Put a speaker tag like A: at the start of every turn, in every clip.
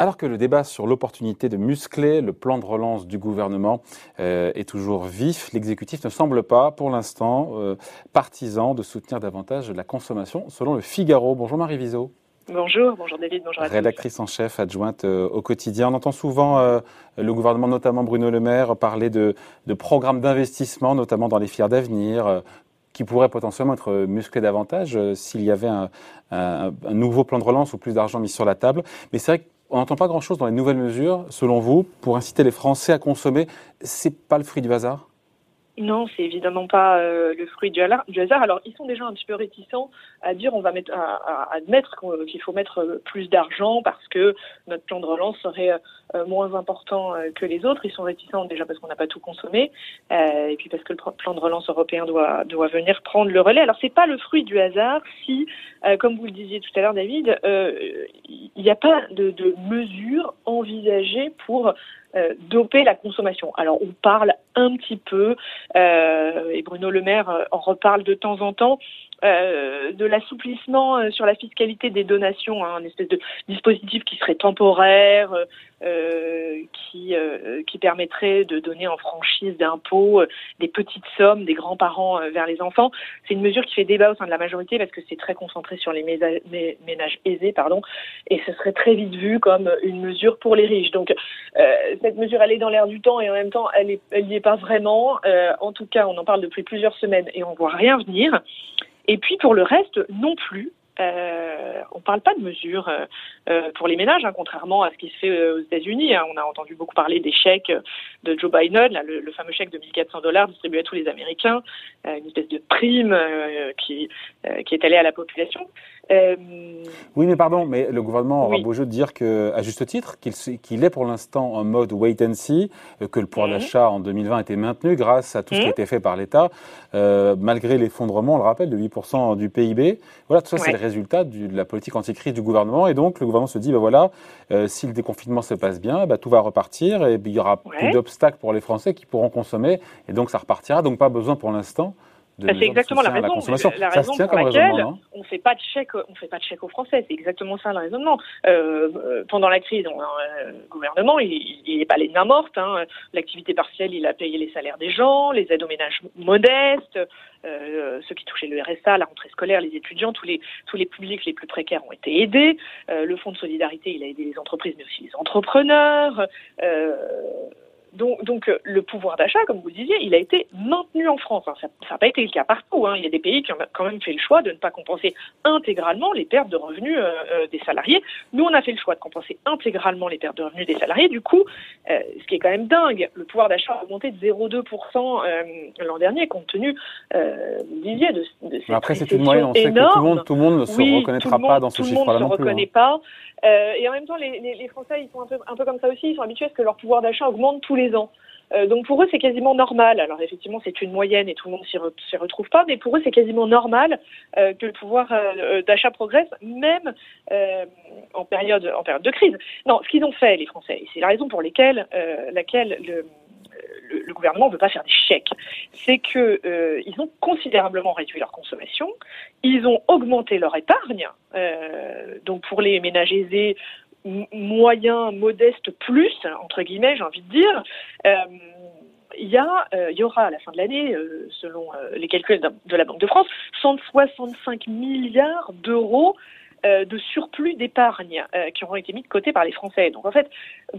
A: Alors que le débat sur l'opportunité de muscler le plan de relance du gouvernement euh, est toujours vif, l'exécutif ne semble pas, pour l'instant, euh, partisan de soutenir davantage la consommation, selon le Figaro. Bonjour Marie Viseau.
B: Bonjour, bonjour David, bonjour à
A: Rédactrice en chef adjointe euh, au quotidien. On entend souvent le gouvernement, notamment Bruno Le Maire, parler de, programmes d'investissement, notamment dans les filières d'avenir, qui pourraient potentiellement être musclés davantage s'il y avait un, un, nouveau plan de relance ou plus d'argent mis sur la table. Mais c'est vrai que on n'entend pas grand-chose dans les nouvelles mesures, selon vous, pour inciter les Français à consommer. C'est pas le fruit du hasard?
B: Non, c'est évidemment pas euh, le fruit du, hasard. Alors, ils sont déjà un petit peu réticents à dire, on va admettre qu'il faut mettre euh, plus d'argent parce que notre plan de relance serait euh, moins important que les autres. Ils sont réticents déjà parce qu'on n'a pas tout consommé et puis parce que le plan de relance européen doit, doit venir prendre le relais. Alors, c'est pas le fruit du hasard si, comme vous le disiez tout à l'heure, David, il n'y a pas de, de mesures envisagées pour euh, doper la consommation. Alors on parle un petit peu, euh, et Bruno Le Maire euh, en reparle de temps en temps, euh, de l'assouplissement euh, sur la fiscalité des donations, hein, un espèce de dispositif qui serait temporaire, euh, qui, permettrait de donner en franchise d'impôts des petites sommes des grands-parents vers les enfants. C'est une mesure qui fait débat au sein de la majorité parce que c'est très concentré sur les ménages aisés, pardon, et ce serait très vite vu comme une mesure pour les riches. Donc cette mesure, elle est dans l'air du temps et en même temps, elle n'y est pas vraiment. en tout cas, on en parle depuis plusieurs semaines et on voit rien venir. Et puis pour le reste, non plus. Euh, on ne parle pas de mesures euh, euh, pour les ménages, hein, contrairement à ce qui se fait aux États-Unis. Hein. On a entendu beaucoup parler des chèques de Joe Biden, là, le, fameux chèque de 1400 dollars distribué à tous les Américains, une espèce de prime qui, qui est allée à la population.
A: Oui, mais pardon, mais le gouvernement aura beau jeu de dire que, à juste titre, qu'il est pour l'instant en mode wait and see, que le pouvoir mhm. d'achat en 2020 a été maintenu grâce à tout ce qui a mhm. été fait par l'État, malgré l'effondrement, on le rappelle, de 8% du PIB. Voilà, tout ça, c'est le résultat de la politique anti-crise du gouvernement. Et donc, le gouvernement se dit, ben voilà, euh, si le déconfinement se passe bien, ben, tout va repartir et il y aura plus d'obstacles pour les Français qui pourront consommer. Et donc, ça repartira. Donc, pas besoin pour l'instant
B: bah, c'est exactement la raison, la, raison pour laquelle on fait pas de chèque, on fait pas de chèque aux Français. C'est exactement ça le raisonnement. Euh, euh pendant la crise, on, euh, le gouvernement, il n'est pas les mains mortes. Hein. L'activité partielle, il a payé les salaires des gens, les aides aux ménages modestes, euh, ceux qui touchaient le RSA, la rentrée scolaire, les étudiants, tous les tous les publics les plus précaires ont été aidés. Euh, le fonds de solidarité, il a aidé les entreprises, mais aussi les entrepreneurs. Euh, donc, donc, euh, le pouvoir d'achat, comme vous le disiez, il a été maintenu en France. ça n'a pas été le cas partout. Hein. Il y a des pays qui ont quand même fait le choix de ne pas compenser intégralement les pertes de revenus euh, euh, des salariés. Nous, on a fait le choix de compenser intégralement les pertes de revenus des salariés. Du coup, ce qui est quand même dingue, le pouvoir d'achat a augmenté de 0,2% l'an dernier, compte tenu, vous le disiez, de, de
A: ces Après, c'est une moyenne. On sait que tout le monde, tout le monde ne se reconnaîtra pas dans ce chiffre-là non plus.
B: Tout le monde ne se reconnaît
A: hein.
B: pas. Euh, et en même temps, les, les, les, Français, ils sont un peu, un peu comme ça aussi. Ils sont habitués à ce que leur pouvoir d'achat augmente tous Euh, donc pour eux, c'est quasiment normal. Alors effectivement, c'est une moyenne et tout le monde s'y, s'y retrouve pas, mais pour eux, c'est quasiment normal euh, que le pouvoir euh, d'achat progresse, même en période en période de crise. Non, ce qu'ils ont fait, les Français, et c'est la raison pour laquelle, laquelle le, gouvernement ne veut pas faire des chèques, c'est que euh, ils ont considérablement réduit leur consommation, ils ont augmenté leur épargne, donc pour les ménages aisés, moyens, modestes, plus, entre guillemets, j'ai envie de dire. Euh, il y, euh, y aura à la fin de l'année, euh, selon les calculs de la Banque de France, 165 milliards d'euros de surplus d'épargne euh, qui auront été mis de côté par les Français. Donc en fait,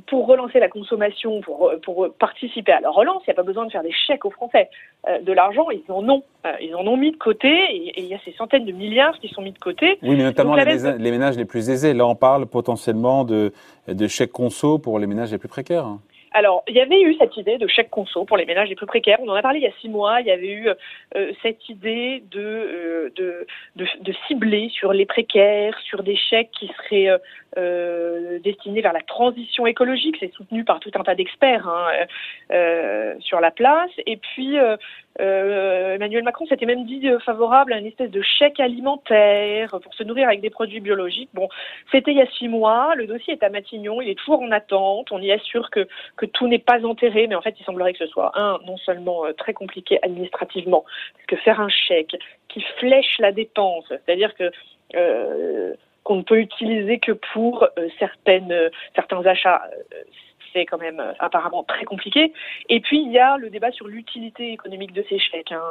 B: pour relancer la consommation, pour, pour participer à la relance, il n'y a pas besoin de faire des chèques aux Français. Euh, de l'argent, ils en ont. ils en ont mis de côté et, il y a ces centaines de milliards qui sont mis de côté.
A: Oui, mais notamment les, les, ménages les plus aisés. Là, on parle potentiellement de, de chèques conso pour les ménages les plus précaires.
B: Alors, il y avait eu cette idée de chèque conso pour les ménages les plus précaires. On en a parlé il y a six mois. Il y avait eu euh, cette idée de, euh, de, de, de, cibler sur les précaires, sur des chèques qui seraient euh, destinés vers la transition écologique. C'est soutenu par tout un tas d'experts hein, euh, sur la place. Et puis, Emmanuel Macron s'était même dit favorable à une espèce de chèque alimentaire pour se nourrir avec des produits biologiques. Bon, c'était il y a six mois. Le dossier est à Matignon. Il est toujours en attente. On y assure que que tout n'est pas enterré, mais en fait, il semblerait que ce soit un non seulement euh, très compliqué administrativement, parce que faire un chèque qui flèche la dépense, c'est-à-dire que euh, qu'on ne peut utiliser que pour certaines, certains achats c'est quand même euh, apparemment très compliqué. Et puis il y a le débat sur l'utilité économique de ces chèques. Il hein.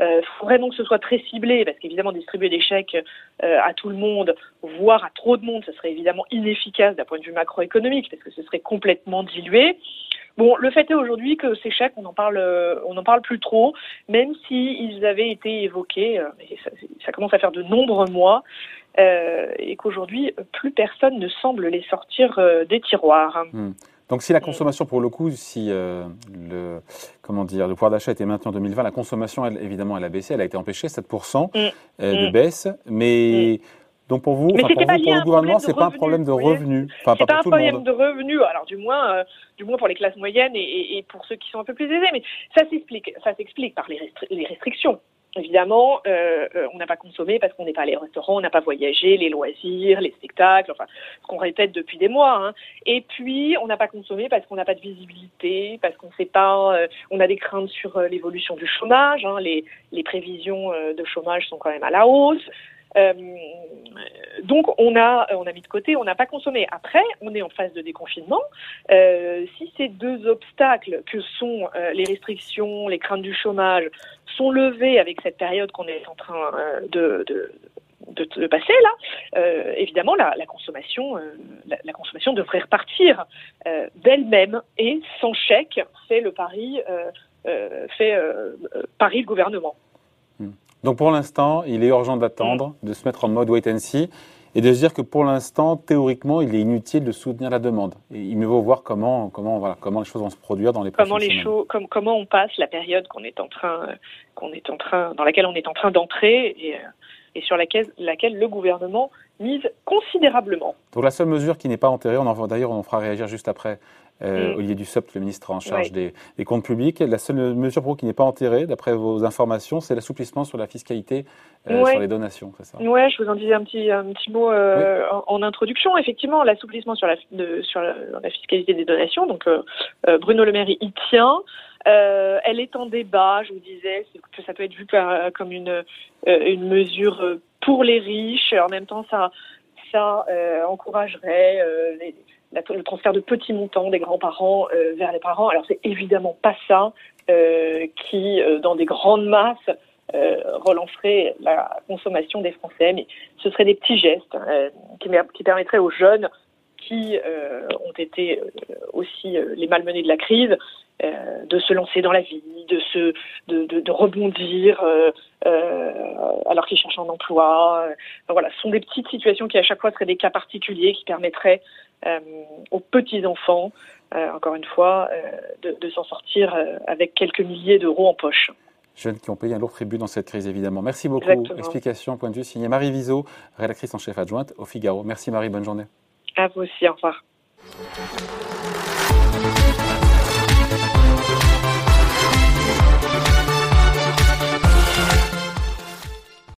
B: euh, faudrait donc que ce soit très ciblé, parce qu'évidemment distribuer des chèques euh, à tout le monde, voire à trop de monde, ce serait évidemment inefficace d'un point de vue macroéconomique, parce que ce serait complètement dilué. Bon, le fait est aujourd'hui que ces chèques, on en parle, on n'en parle plus trop, même s'ils avaient été évoqués, ça, commence à faire de nombreux mois, et qu'aujourd'hui, plus personne ne semble les sortir des tiroirs. Hmm.
A: Donc si la consommation, pour le coup, si euh, le, comment dire, le pouvoir d'achat était maintenu en 2020, la consommation, elle, évidemment, elle a baissé, elle a été empêchée, 7% mm. euh, de mm. baisse. Mais mm. donc pour vous, pour, vous, pour le gouvernement, c'est pas un problème de revenus.
B: Enfin, pas, pas un problème de revenus. Alors du moins, euh, du moins pour les classes moyennes et, et, pour ceux qui sont un peu plus aisés. Mais ça s'explique, ça s'explique par les, les restrictions. Évidemment, euh, euh, on n'a pas consommé parce qu'on n'est pas allé au restaurant, on n'a pas voyagé, les loisirs, les spectacles, enfin, ce qu'on répète depuis des mois. Hein. Et puis, on n'a pas consommé parce qu'on n'a pas de visibilité, parce qu'on sait pas, euh, on a des craintes sur l'évolution du chômage. Hein. Les, prévisions de chômage sont quand même à la hausse. Euh, donc on a on a mis de côté, on n'a pas consommé. Après, on est en phase de déconfinement. Euh, si ces deux obstacles que sont euh, les restrictions, les craintes du chômage sont levés avec cette période qu'on est en train de, passer là, évidemment la, consommation, la, consommation devrait repartir d'elle-même et sans chèque, c'est le pari fait Paris le gouvernement.
A: Donc pour l'instant, il est urgent d'attendre, de se mettre en mode wait and see et de se dire que pour l'instant, théoriquement, il est inutile de soutenir la demande. Et il me vaut voir comment, comment, voilà, comment les choses vont se produire dans les
B: comment
A: prochaines
B: les Choses, comment on passe la période qu'on est en train, qu'on est en train, dans laquelle on est en train d'entrer et, et sur laquelle, laquelle le gouvernement mise considérablement.
A: Donc la seule mesure qui n'est pas enterrée, on d'ailleurs on en fera réagir juste après, euh, mm. Olivier Dussopt, le ministre en charge des, comptes publics. La seule mesure pour vous qui n'est pas enterrée, d'après vos informations, c'est l'assouplissement sur la fiscalité euh, sur les donations, c'est ça?
B: Oui, je vous en disais un petit, un petit mot euh, en, introduction. Effectivement, l'assouplissement sur la, sur la, fiscalité des donations, donc Bruno Le Maire y tient. elle est en débat, je vous disais, que ça peut être vu comme une, une mesure pour les riches. En même temps, ça, ça encouragerait les, le transfert de petits montants des grands-parents euh, vers les parents. Alors c'est évidemment pas ça euh, qui, euh, dans des grandes masses, relancerait la consommation des Français, mais ce seraient des petits gestes qui, qui, permettraient aux jeunes qui ont été aussi les malmenés de la crise de se lancer dans la vie, de se, de, de, de rebondir alors qu'ils cherchent un emploi. voilà, ce sont des petites situations qui à chaque fois seraient des cas particuliers qui permettraient euh, aux petits-enfants, euh, encore une fois, euh, de, s'en sortir avec quelques milliers d'euros en poche
A: jeunes qui ont payé un lourd tribut dans cette crise, évidemment. Merci beaucoup. Explication, point de vue, signé Marie Viseau, rédactrice en chef adjointe au Figaro. Merci Marie, bonne journée.
B: À vous aussi, au revoir.